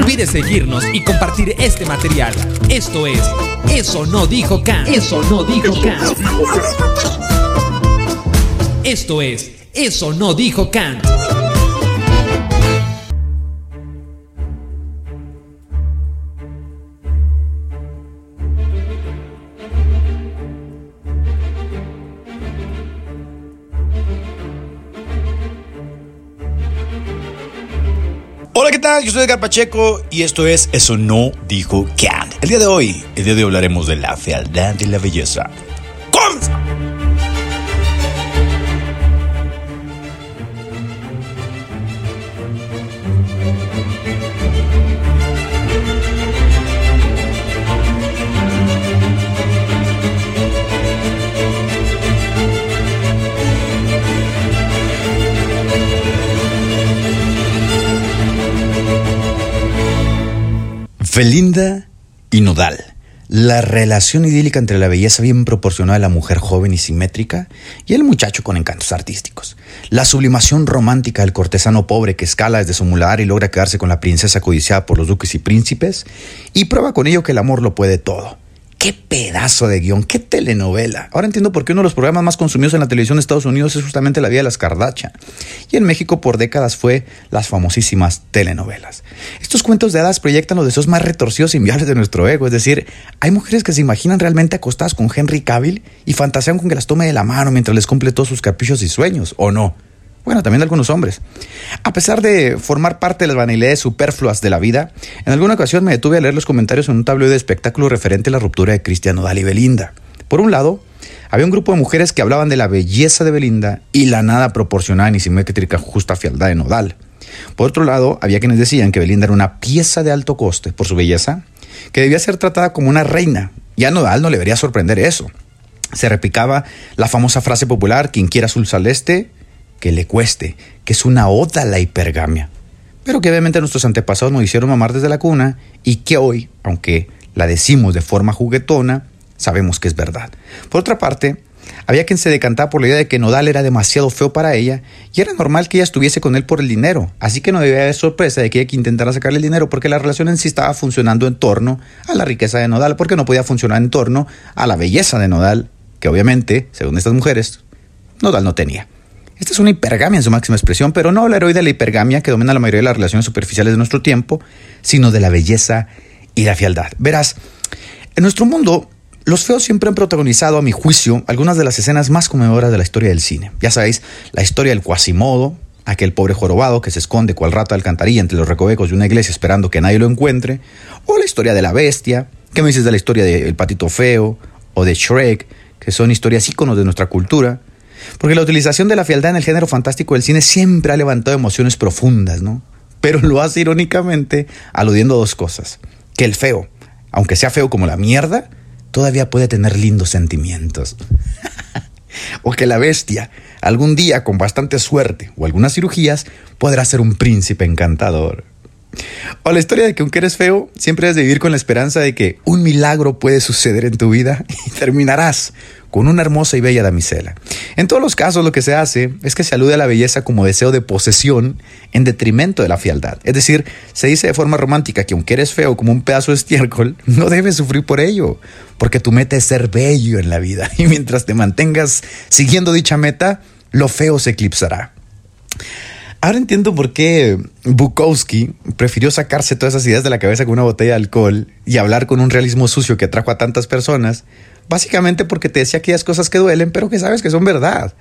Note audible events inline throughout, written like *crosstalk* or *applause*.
olvides seguirnos y compartir este material. Esto es Eso no dijo Kant. Eso no dijo Kant. Esto es Eso no dijo Kant. Tal? Yo soy Edgar Pacheco y esto es Eso no dijo Kant. El día de hoy, el día de hoy hablaremos de la fealdad y la belleza. Belinda y Nodal. La relación idílica entre la belleza bien proporcionada de la mujer joven y simétrica y el muchacho con encantos artísticos. La sublimación romántica del cortesano pobre que escala desde su mular y logra quedarse con la princesa codiciada por los duques y príncipes y prueba con ello que el amor lo puede todo. Qué pedazo de guion, qué telenovela. Ahora entiendo por qué uno de los programas más consumidos en la televisión de Estados Unidos es justamente La vida de las Kardashian. Y en México por décadas fue las famosísimas telenovelas. Estos cuentos de hadas proyectan los deseos más retorcidos y inviables de nuestro ego. Es decir, hay mujeres que se imaginan realmente acostadas con Henry Cavill y fantasean con que las tome de la mano mientras les cumple todos sus caprichos y sueños, ¿o no? Bueno, también de algunos hombres. A pesar de formar parte de las vanidades superfluas de la vida, en alguna ocasión me detuve a leer los comentarios en un tablero de espectáculo referente a la ruptura de Cristiano Dal y Belinda. Por un lado, había un grupo de mujeres que hablaban de la belleza de Belinda y la nada proporcionada ni simétrica justa fialdad de Nodal. Por otro lado, había quienes decían que Belinda era una pieza de alto coste por su belleza, que debía ser tratada como una reina. Y a Nodal no le debería sorprender eso. Se repicaba la famosa frase popular, quien quiera azul celeste, que le cueste, que es una oda la hipergamia, pero que obviamente nuestros antepasados nos hicieron mamar desde la cuna y que hoy, aunque la decimos de forma juguetona, sabemos que es verdad. Por otra parte, había quien se decantaba por la idea de que Nodal era demasiado feo para ella y era normal que ella estuviese con él por el dinero, así que no debía haber sorpresa de que ella intentara sacarle el dinero porque la relación en sí estaba funcionando en torno a la riqueza de Nodal, porque no podía funcionar en torno a la belleza de Nodal, que obviamente, según estas mujeres, Nodal no tenía. Esta es una hipergamia en su máxima expresión, pero no hablaré hoy de la hipergamia que domina la mayoría de las relaciones superficiales de nuestro tiempo, sino de la belleza y la fialdad. Verás, en nuestro mundo, los feos siempre han protagonizado, a mi juicio, algunas de las escenas más conmovedoras de la historia del cine. Ya sabéis, la historia del Quasimodo, aquel pobre jorobado que se esconde cual rata de alcantarilla entre los recovecos de una iglesia esperando que nadie lo encuentre, o la historia de la bestia, ¿qué me dices de la historia del patito feo, o de Shrek, que son historias íconos de nuestra cultura? Porque la utilización de la fealdad en el género fantástico del cine siempre ha levantado emociones profundas, ¿no? Pero lo hace irónicamente aludiendo a dos cosas. Que el feo, aunque sea feo como la mierda, todavía puede tener lindos sentimientos. *laughs* o que la bestia, algún día con bastante suerte o algunas cirugías, podrá ser un príncipe encantador. O la historia de que aunque eres feo, siempre has de vivir con la esperanza de que un milagro puede suceder en tu vida *laughs* y terminarás con una hermosa y bella damisela. En todos los casos lo que se hace es que se alude a la belleza como deseo de posesión en detrimento de la fialdad. Es decir, se dice de forma romántica que aunque eres feo como un pedazo de estiércol, *laughs* no debes sufrir por ello, porque tu meta es ser bello en la vida *laughs* y mientras te mantengas siguiendo dicha meta, lo feo se eclipsará. Ahora entiendo por qué Bukowski prefirió sacarse todas esas ideas de la cabeza con una botella de alcohol y hablar con un realismo sucio que atrajo a tantas personas Básicamente porque te decía aquellas cosas que duelen, pero que sabes que son verdad.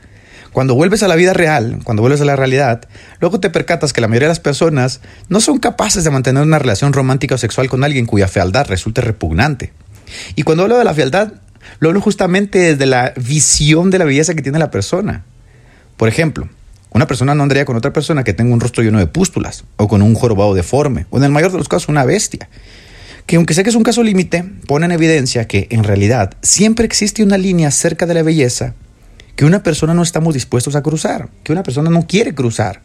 Cuando vuelves a la vida real, cuando vuelves a la realidad, luego te percatas que la mayoría de las personas no son capaces de mantener una relación romántica o sexual con alguien cuya fealdad resulte repugnante. Y cuando hablo de la fealdad, lo hablo justamente desde la visión de la belleza que tiene la persona. Por ejemplo, una persona no andaría con otra persona que tenga un rostro lleno de pústulas, o con un jorobado deforme, o en el mayor de los casos una bestia que aunque sé que es un caso límite, pone en evidencia que en realidad siempre existe una línea cerca de la belleza que una persona no estamos dispuestos a cruzar, que una persona no quiere cruzar.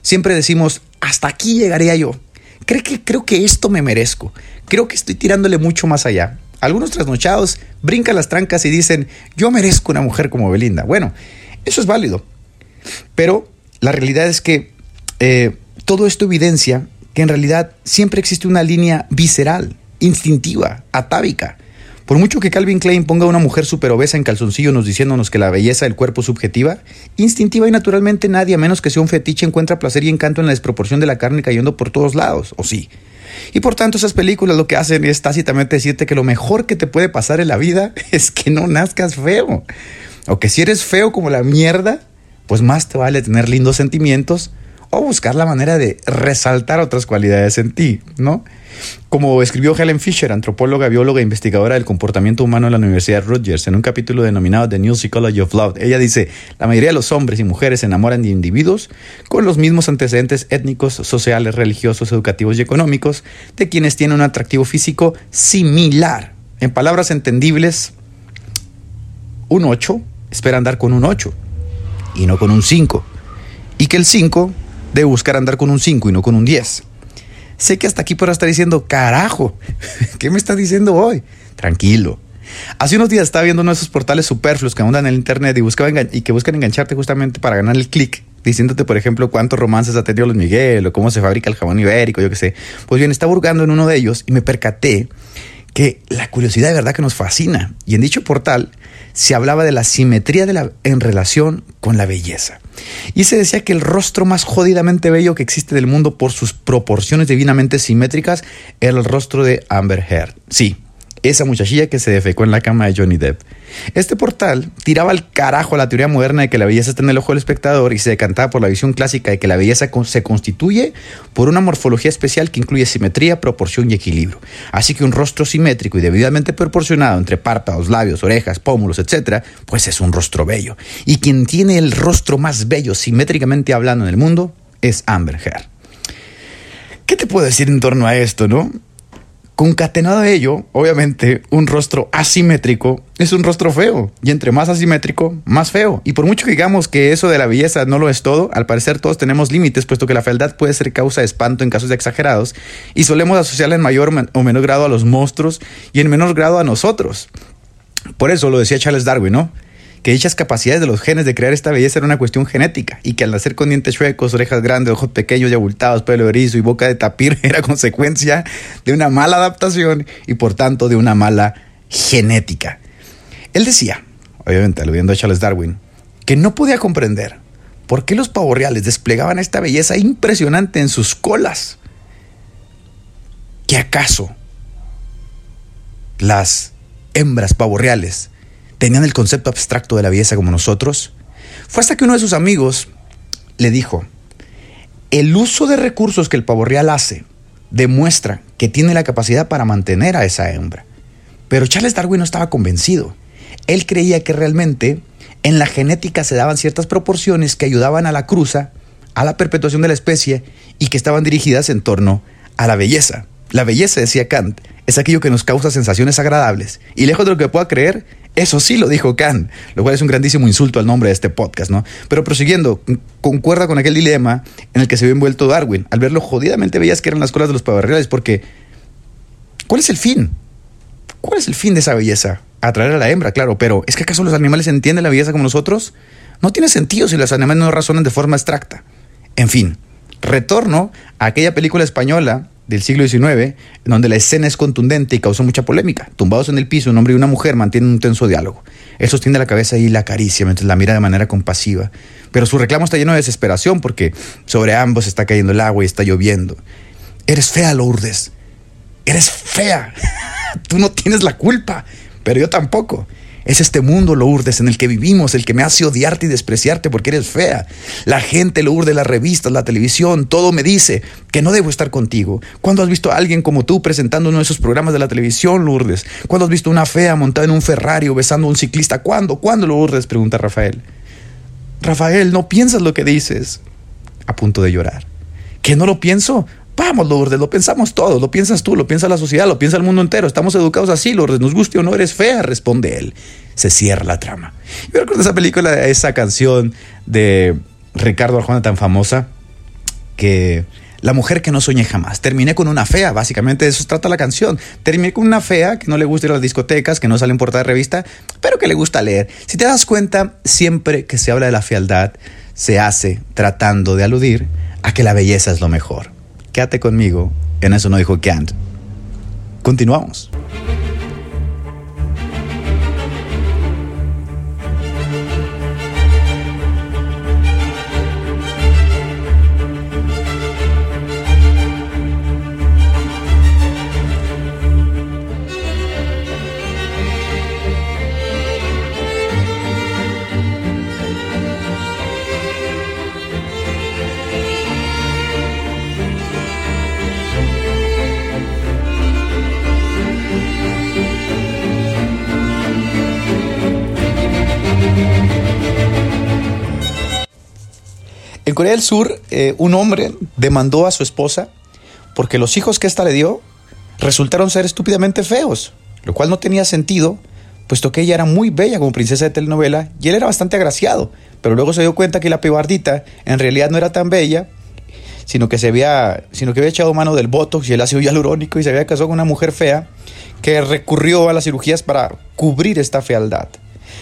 Siempre decimos, hasta aquí llegaría yo. Creo que, creo que esto me merezco. Creo que estoy tirándole mucho más allá. Algunos trasnochados brincan las trancas y dicen, yo merezco una mujer como Belinda. Bueno, eso es válido. Pero la realidad es que eh, todo esto evidencia que en realidad siempre existe una línea visceral, instintiva, atávica. Por mucho que Calvin Klein ponga a una mujer super obesa en calzoncillo nos diciéndonos que la belleza del cuerpo es subjetiva, instintiva y naturalmente nadie, a menos que sea un fetiche, encuentra placer y encanto en la desproporción de la carne cayendo por todos lados, ¿o sí? Y por tanto esas películas lo que hacen es tácitamente decirte que lo mejor que te puede pasar en la vida *laughs* es que no nazcas feo. O que si eres feo como la mierda, pues más te vale tener lindos sentimientos o buscar la manera de resaltar otras cualidades en ti, ¿no? Como escribió Helen Fisher, antropóloga, bióloga e investigadora del comportamiento humano en la Universidad Rutgers, en un capítulo denominado The New Psychology of Love, ella dice, la mayoría de los hombres y mujeres se enamoran de individuos con los mismos antecedentes étnicos, sociales, religiosos, educativos y económicos, de quienes tienen un atractivo físico similar. En palabras entendibles, un 8 espera andar con un 8 y no con un 5. Y que el 5 debe buscar andar con un 5 y no con un 10. Sé que hasta aquí podrás estar diciendo, carajo, *laughs* ¿qué me estás diciendo hoy? Tranquilo. Hace unos días estaba viendo uno de esos portales superfluos que andan en el internet y, y que buscan engancharte justamente para ganar el clic, diciéndote, por ejemplo, cuántos romances ha tenido Luis Miguel o cómo se fabrica el jabón ibérico, yo qué sé. Pues bien, estaba hurgando en uno de ellos y me percaté que la curiosidad de verdad que nos fascina. Y en dicho portal se hablaba de la simetría de en relación con la belleza. Y se decía que el rostro más jodidamente bello que existe del mundo por sus proporciones divinamente simétricas era el rostro de Amber Heard. Sí, esa muchachilla que se defecó en la cama de Johnny Depp. Este portal tiraba al carajo la teoría moderna de que la belleza está en el ojo del espectador y se decantaba por la visión clásica de que la belleza se constituye por una morfología especial que incluye simetría, proporción y equilibrio. Así que un rostro simétrico y debidamente proporcionado entre párpados, labios, orejas, pómulos, etc., pues es un rostro bello. Y quien tiene el rostro más bello simétricamente hablando en el mundo es Amber Heard. ¿Qué te puedo decir en torno a esto, no? Concatenado a ello, obviamente, un rostro asimétrico es un rostro feo. Y entre más asimétrico, más feo. Y por mucho que digamos que eso de la belleza no lo es todo, al parecer todos tenemos límites, puesto que la fealdad puede ser causa de espanto en casos exagerados. Y solemos asociarla en mayor o menor grado a los monstruos y en menor grado a nosotros. Por eso lo decía Charles Darwin, ¿no? Que dichas capacidades de los genes de crear esta belleza era una cuestión genética y que al nacer con dientes chuecos, orejas grandes, ojos pequeños y abultados, pelo erizo y boca de tapir *laughs* era consecuencia de una mala adaptación y por tanto de una mala genética. Él decía, obviamente aludiendo a Charles Darwin, que no podía comprender por qué los pavorreales desplegaban esta belleza impresionante en sus colas. ¿Que acaso las hembras pavorreales tenían el concepto abstracto de la belleza como nosotros, fue hasta que uno de sus amigos le dijo, el uso de recursos que el pavo real hace demuestra que tiene la capacidad para mantener a esa hembra. Pero Charles Darwin no estaba convencido. Él creía que realmente en la genética se daban ciertas proporciones que ayudaban a la cruza, a la perpetuación de la especie y que estaban dirigidas en torno a la belleza. La belleza, decía Kant, es aquello que nos causa sensaciones agradables. Y lejos de lo que pueda creer, eso sí lo dijo Kant, lo cual es un grandísimo insulto al nombre de este podcast, ¿no? Pero prosiguiendo, concuerda con aquel dilema en el que se vio envuelto Darwin, al ver lo jodidamente bellas que eran las colas de los pavarreales, porque ¿cuál es el fin? ¿Cuál es el fin de esa belleza? Atraer a la hembra, claro, pero ¿es que acaso los animales entienden la belleza como nosotros? No tiene sentido si los animales no razonan de forma abstracta. En fin, retorno a aquella película española del siglo XIX, donde la escena es contundente y causó mucha polémica. Tumbados en el piso, un hombre y una mujer mantienen un tenso diálogo. Él sostiene la cabeza y la acaricia mientras la mira de manera compasiva. Pero su reclamo está lleno de desesperación porque sobre ambos está cayendo el agua y está lloviendo. Eres fea, Lourdes. Eres fea. *laughs* Tú no tienes la culpa, pero yo tampoco. Es este mundo, Lourdes, en el que vivimos, el que me hace odiarte y despreciarte porque eres fea. La gente, Lourdes, las revistas, la televisión, todo me dice que no debo estar contigo. ¿Cuándo has visto a alguien como tú presentando uno de esos programas de la televisión, Lourdes? ¿Cuándo has visto una fea montada en un Ferrari o besando a un ciclista? ¿Cuándo? ¿Cuándo, Lourdes? Pregunta Rafael. Rafael, no piensas lo que dices. A punto de llorar. ¿Que no lo pienso? Vamos, Lourdes, lo pensamos todos, lo piensas tú, lo piensa la sociedad, lo piensa el mundo entero. Estamos educados así, Lourdes, nos guste o no, eres fea, responde él. Se cierra la trama. Yo recuerdo esa película, esa canción de Ricardo Arjona tan famosa, que la mujer que no soñé jamás. Terminé con una fea, básicamente de eso trata la canción. Terminé con una fea que no le gusta ir a las discotecas, que no sale en portada de revista, pero que le gusta leer. Si te das cuenta, siempre que se habla de la fealdad, se hace tratando de aludir a que la belleza es lo mejor quédate conmigo. En eso no dijo Kant. Continuamos. Corea del Sur, eh, un hombre demandó a su esposa porque los hijos que ésta le dio resultaron ser estúpidamente feos, lo cual no tenía sentido, puesto que ella era muy bella como princesa de telenovela y él era bastante agraciado, pero luego se dio cuenta que la pibardita en realidad no era tan bella, sino que se había, sino que había echado mano del botox y el ácido hialurónico y se había casado con una mujer fea que recurrió a las cirugías para cubrir esta fealdad.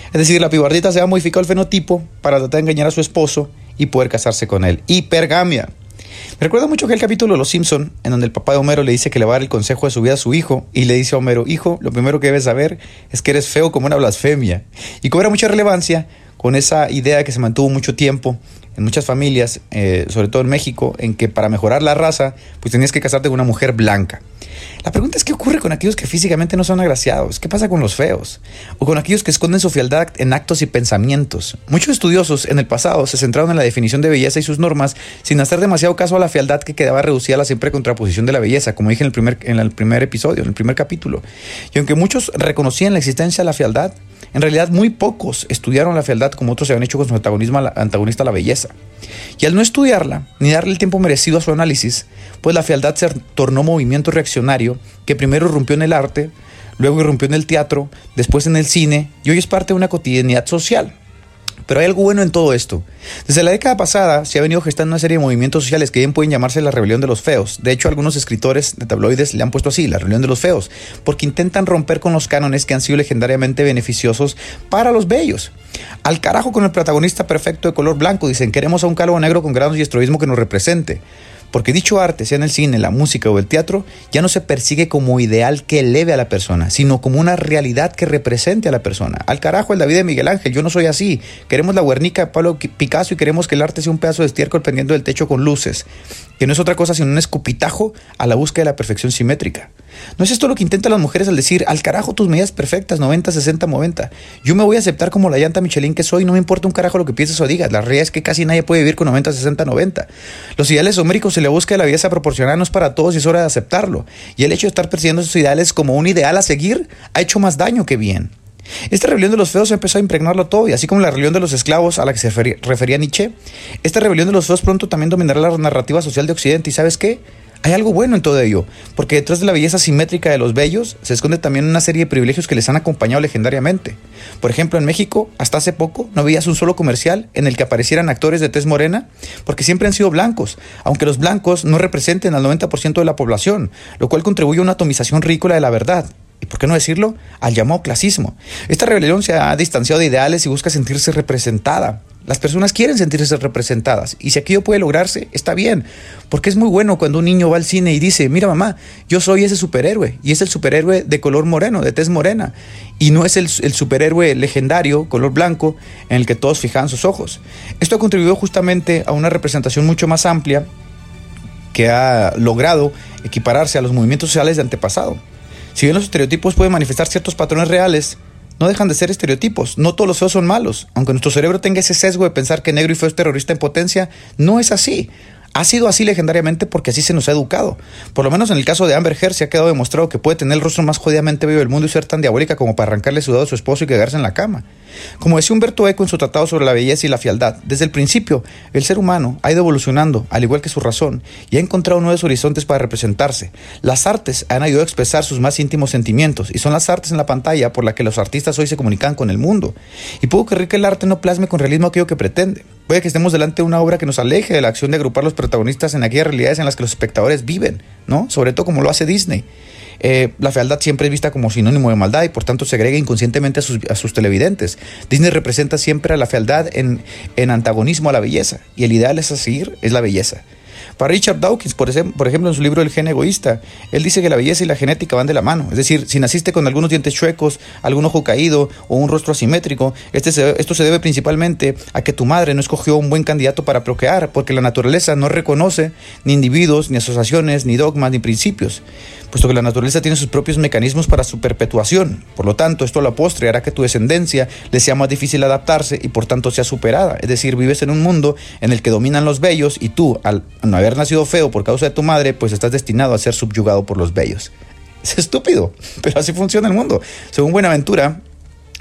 Es decir, la pibardita se ha modificado el fenotipo para tratar de engañar a su esposo y poder casarse con él. Hipergamia. Me recuerda mucho aquel capítulo de Los Simpson en donde el papá de Homero le dice que le va a dar el consejo de su vida a su hijo y le dice a Homero, hijo, lo primero que debes saber es que eres feo como una blasfemia. Y cobra mucha relevancia con esa idea que se mantuvo mucho tiempo en muchas familias, eh, sobre todo en México, en que para mejorar la raza, pues tenías que casarte con una mujer blanca. La pregunta es qué ocurre con aquellos que físicamente no son agraciados, qué pasa con los feos, o con aquellos que esconden su fealdad en actos y pensamientos. Muchos estudiosos en el pasado se centraron en la definición de belleza y sus normas sin hacer demasiado caso a la fealdad que quedaba reducida a la siempre contraposición de la belleza, como dije en el primer, en el primer episodio, en el primer capítulo. Y aunque muchos reconocían la existencia de la fealdad, en realidad muy pocos estudiaron la fealdad como otros se habían hecho con su antagonista la belleza. Y al no estudiarla, ni darle el tiempo merecido a su análisis, pues la fealdad se tornó movimiento reaccionario que primero irrumpió en el arte, luego irrumpió en el teatro, después en el cine y hoy es parte de una cotidianidad social. Pero hay algo bueno en todo esto. Desde la década pasada se ha venido gestando una serie de movimientos sociales que bien pueden llamarse la rebelión de los feos. De hecho, algunos escritores de tabloides le han puesto así, la rebelión de los feos, porque intentan romper con los cánones que han sido legendariamente beneficiosos para los bellos. Al carajo con el protagonista perfecto de color blanco, dicen, queremos a un calvo negro con granos y estroísmo que nos represente. Porque dicho arte, sea en el cine, la música o el teatro, ya no se persigue como ideal que eleve a la persona, sino como una realidad que represente a la persona. Al carajo el David de Miguel Ángel, yo no soy así. Queremos la Guernica de Pablo Picasso y queremos que el arte sea un pedazo de estiércol pendiendo del techo con luces, que no es otra cosa sino un escupitajo a la búsqueda de la perfección simétrica. ¿No es esto lo que intentan las mujeres al decir, al carajo tus medidas perfectas, 90, 60, 90? Yo me voy a aceptar como la llanta Michelin que soy, no me importa un carajo lo que pienses o digas. La realidad es que casi nadie puede vivir con 90, 60, 90. Los ideales homéricos se le busca la belleza proporcional no es para todos y es hora de aceptarlo. Y el hecho de estar persiguiendo esos ideales como un ideal a seguir ha hecho más daño que bien. Esta rebelión de los feos empezó a impregnarlo todo, y así como la rebelión de los esclavos a la que se refería Nietzsche, esta rebelión de los feos pronto también dominará la narrativa social de Occidente. ¿Y sabes qué? Hay algo bueno en todo ello, porque detrás de la belleza simétrica de los bellos se esconde también una serie de privilegios que les han acompañado legendariamente. Por ejemplo, en México, hasta hace poco, no veías un solo comercial en el que aparecieran actores de tez morena, porque siempre han sido blancos, aunque los blancos no representen al 90% de la población, lo cual contribuye a una atomización ridícula de la verdad y por qué no decirlo, al llamado clasismo. Esta rebelión se ha distanciado de ideales y busca sentirse representada. Las personas quieren sentirse representadas y si aquello puede lograrse, está bien, porque es muy bueno cuando un niño va al cine y dice, mira mamá, yo soy ese superhéroe y es el superhéroe de color moreno, de tez morena, y no es el, superhéroe legendario, color blanco, en el que todos fijan sus ojos. Esto ha contribuido justamente a una representación mucho más amplia que ha logrado equipararse a los movimientos sociales de antepasado. Si bien los estereotipos pueden manifestar ciertos patrones reales, no dejan de ser estereotipos. No todos los feos son malos. Aunque nuestro cerebro tenga ese sesgo de pensar que negro y feo es terrorista en potencia, no es así. Ha sido así legendariamente porque así se nos ha educado. Por lo menos en el caso de Amber Heard se ha quedado demostrado que puede tener el rostro más jodidamente bello del mundo y ser tan diabólica como para arrancarle sudado a su esposo y quedarse en la cama. Como decía Humberto Eco en su tratado sobre la belleza y la fialdad, desde el principio el ser humano ha ido evolucionando, al igual que su razón, y ha encontrado nuevos horizontes para representarse. Las artes han ayudado a expresar sus más íntimos sentimientos, y son las artes en la pantalla por las que los artistas hoy se comunican con el mundo. Y puedo creer que el arte no plasme con realismo aquello que pretende. Puede que estemos delante de una obra que nos aleje de la acción de agrupar los protagonistas en aquellas realidades en las que los espectadores viven, ¿no? Sobre todo como lo hace Disney. Eh, la fealdad siempre es vista como sinónimo de maldad y por tanto se agrega inconscientemente a sus, televidentes. Disney representa siempre a la fealdad en, en, antagonismo a la belleza y el ideal es a seguir es la belleza. Para Richard Dawkins, por ejemplo, en su libro El gen egoísta, él dice que la belleza y la genética van de la mano. Es decir, si naciste con algunos dientes chuecos, algún ojo caído o un rostro asimétrico, este esto se debe principalmente a que tu madre no escogió un buen candidato para procrear, porque la naturaleza no reconoce ni individuos, ni asociaciones, ni dogmas, ni principios puesto que la naturaleza tiene sus propios mecanismos para su perpetuación. Por lo tanto, esto a la postre hará que tu descendencia le sea más difícil adaptarse y por tanto sea superada. Es decir, vives en un mundo en el que dominan los bellos y tú, al no haber nacido feo por causa de tu madre, pues estás destinado a ser subyugado por los bellos. Es estúpido, *laughs* pero así funciona el mundo. Según Buenaventura,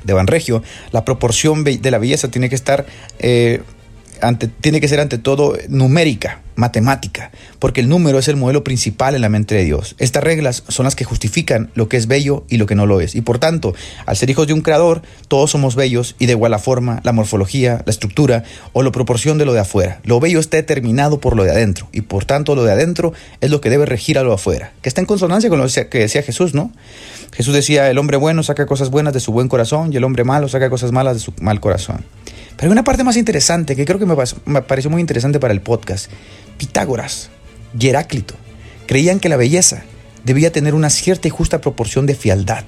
de Banregio, la proporción de la belleza tiene que estar eh, tiene que ser ante todo numérica, matemática, porque el número es el modelo principal en la mente de Dios. Estas reglas son las que justifican lo que es bello y lo que no lo es. Y por tanto, al ser hijos de un creador, todos somos bellos y de igual la forma, la morfología, la estructura o la proporción de lo de afuera. Lo bello está determinado por lo de adentro y por tanto lo de adentro es lo que debe regir a lo de afuera, que está en consonancia con lo que decía Jesús, ¿no? Jesús decía, el hombre bueno saca cosas buenas de su buen corazón y el hombre malo saca cosas malas de su mal corazón. Pero hay una parte más interesante que creo que me, pareció muy interesante para el podcast. Pitágoras y Heráclito creían que la belleza debía tener una cierta y justa proporción de fialdad,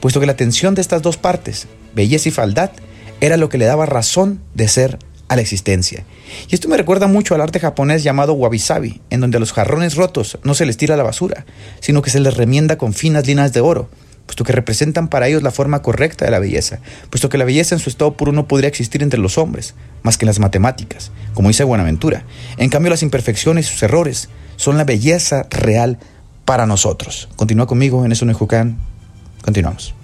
puesto que la tensión de estas dos partes, belleza y faldad, era lo que le daba razón de ser a la existencia. Y esto me recuerda mucho al arte japonés llamado wabi-sabi, en donde a los jarrones rotos no se les tira la basura, sino que se les remienda con finas líneas de oro, puesto que representan para ellos la forma correcta de la belleza, puesto que la belleza en su estado puro no podría existir entre los hombres, más que en las matemáticas, como dice Buenaventura. En cambio, las imperfecciones y sus errores son la belleza real para nosotros. Continúa conmigo en eso no Continuamos.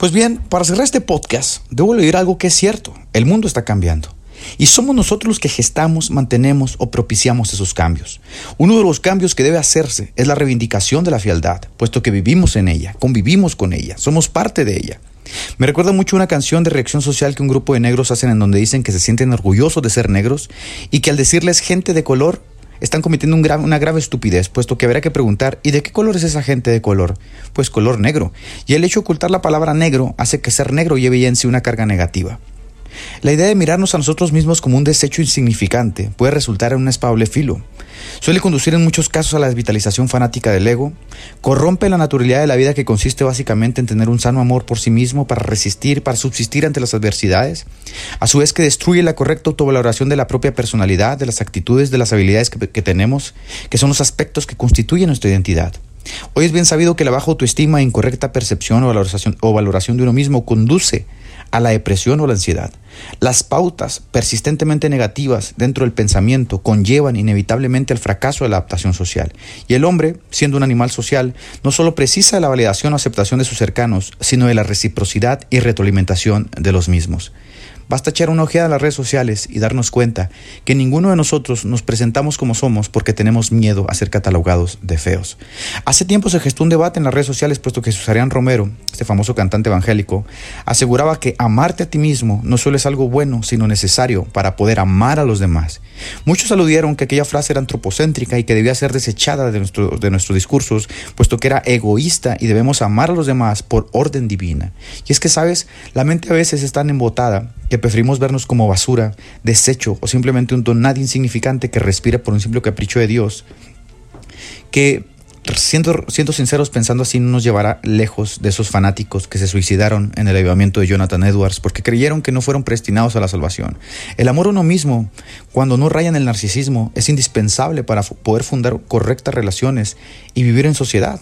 Pues bien, para cerrar este podcast, debo leer algo que es cierto. El mundo está cambiando. Y somos nosotros los que gestamos, mantenemos o propiciamos esos cambios. Uno de los cambios que debe hacerse es la reivindicación de la fialdad, puesto que vivimos en ella, convivimos con ella, somos parte de ella. Me recuerda mucho una canción de reacción social que un grupo de negros hacen en donde dicen que se sienten orgullosos de ser negros y que al decirles gente de color están cometiendo una grave estupidez, puesto que habrá que preguntar, ¿y de qué color es esa gente de color? Pues color negro. Y el hecho de ocultar la palabra negro hace que ser negro lleve ya en sí una carga negativa. La idea de mirarnos a nosotros mismos como un desecho insignificante puede resultar en un espable filo. Suele conducir en muchos casos a la desvitalización fanática del ego, corrompe la naturalidad de la vida que consiste básicamente en tener un sano amor por sí mismo para resistir, para subsistir ante las adversidades, a su vez que destruye la correcta autovaloración de la propia personalidad, de las actitudes, de las habilidades que, tenemos, que son los aspectos que constituyen nuestra identidad. Hoy es bien sabido que la baja autoestima e incorrecta percepción o valoración, o valoración de uno mismo conduce a la depresión o la ansiedad. Las pautas persistentemente negativas dentro del pensamiento conllevan inevitablemente el fracaso de la adaptación social. Y el hombre, siendo un animal social, no solo precisa de la validación o aceptación de sus cercanos, sino de la reciprocidad y retroalimentación de los mismos. Basta echar una ojeada a las redes sociales y darnos cuenta que ninguno de nosotros nos presentamos como somos porque tenemos miedo a ser catalogados de feos. Hace tiempo se gestó un debate en las redes sociales puesto que Susarián Romero, este famoso cantante evangélico, aseguraba que amarte a ti mismo no solo es algo bueno, sino necesario para poder amar a los demás. Muchos aludieron que aquella frase era antropocéntrica y que debía ser desechada de, de nuestros discursos, puesto que era egoísta y debemos amar a los demás por orden divina. Y es que, sabes, la mente a veces es tan embotada que preferimos vernos como basura, desecho o simplemente un don nadie insignificante que respira por un simple capricho de Dios, que siendo, siendo sinceros pensando así no nos llevará lejos de esos fanáticos que se suicidaron en el avivamiento de Jonathan Edwards porque creyeron que no fueron predestinados a la salvación. El amor a uno mismo, cuando no raya en el narcisismo, es indispensable para poder fundar correctas relaciones y vivir en sociedad.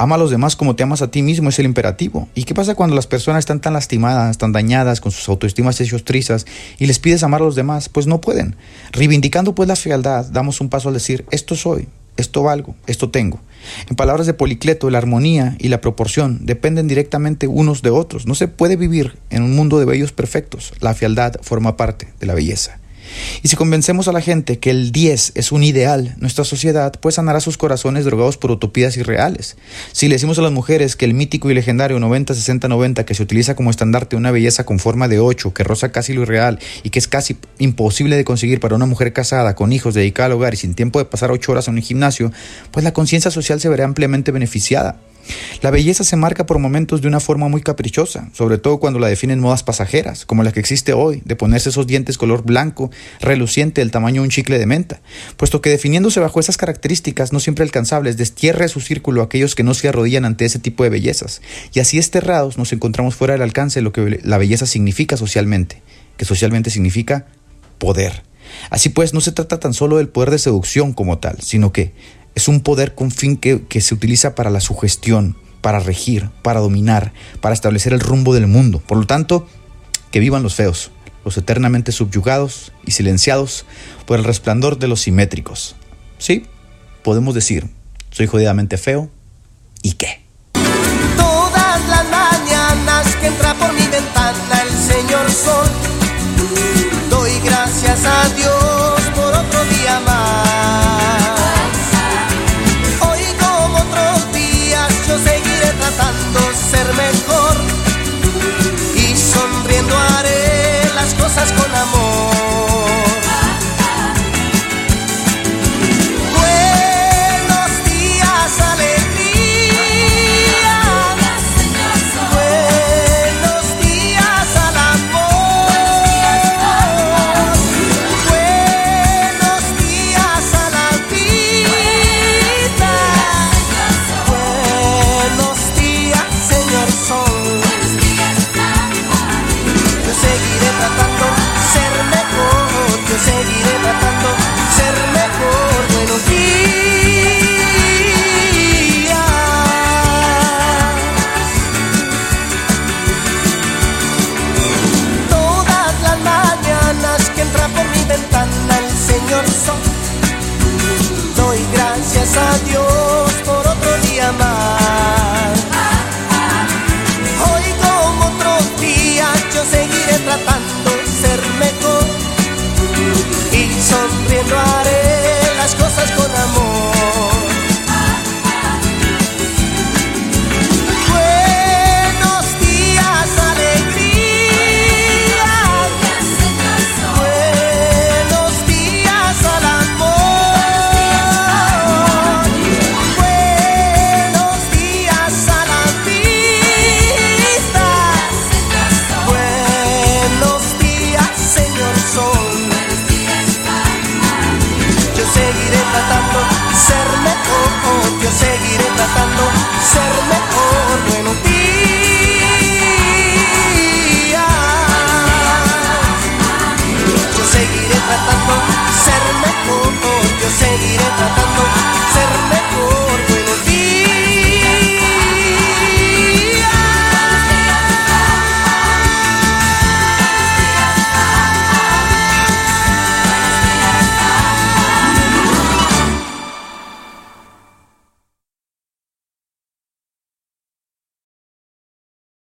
Ama a los demás como te amas a ti mismo es el imperativo. ¿Y qué pasa cuando las personas están tan lastimadas, tan dañadas, con sus autoestimas hechos trizas y les pides amar a los demás? Pues no pueden. Reivindicando pues la fealdad, damos un paso al decir, esto soy, esto valgo, esto tengo. En palabras de Policleto, la armonía y la proporción dependen directamente unos de otros. No se puede vivir en un mundo de bellos perfectos. La fealdad forma parte de la belleza. Y si convencemos a la gente que el 10 es un ideal, nuestra sociedad pues sanará sus corazones drogados por utopías irreales. Si le decimos a las mujeres que el mítico y legendario 90-60-90 que se utiliza como estandarte una belleza con forma de 8, que roza casi lo irreal y que es casi imposible de conseguir para una mujer casada, con hijos, dedicada al hogar y sin tiempo de pasar 8 horas en un gimnasio, pues la conciencia social se verá ampliamente beneficiada. La belleza se marca por momentos de una forma muy caprichosa, sobre todo cuando la definen modas pasajeras, como la que existe hoy, de ponerse esos dientes color blanco, reluciente del tamaño de un chicle de menta, puesto que definiéndose bajo esas características no siempre alcanzables, destierra su círculo a aquellos que no se arrodillan ante ese tipo de bellezas, y así esterrados nos encontramos fuera del alcance de lo que la belleza significa socialmente, que socialmente significa poder. Así pues, no se trata tan solo del poder de seducción como tal, sino que es un poder con fin que, que se utiliza para la sugestión, para regir, para dominar, para establecer el rumbo del mundo. Por lo tanto, que vivan los feos, los eternamente subyugados y silenciados por el resplandor de los simétricos. Sí, podemos decir, soy jodidamente feo, ¿y qué? Todas las mañanas que entra por mi ventana el señor sol, doy gracias a Dios las cosas con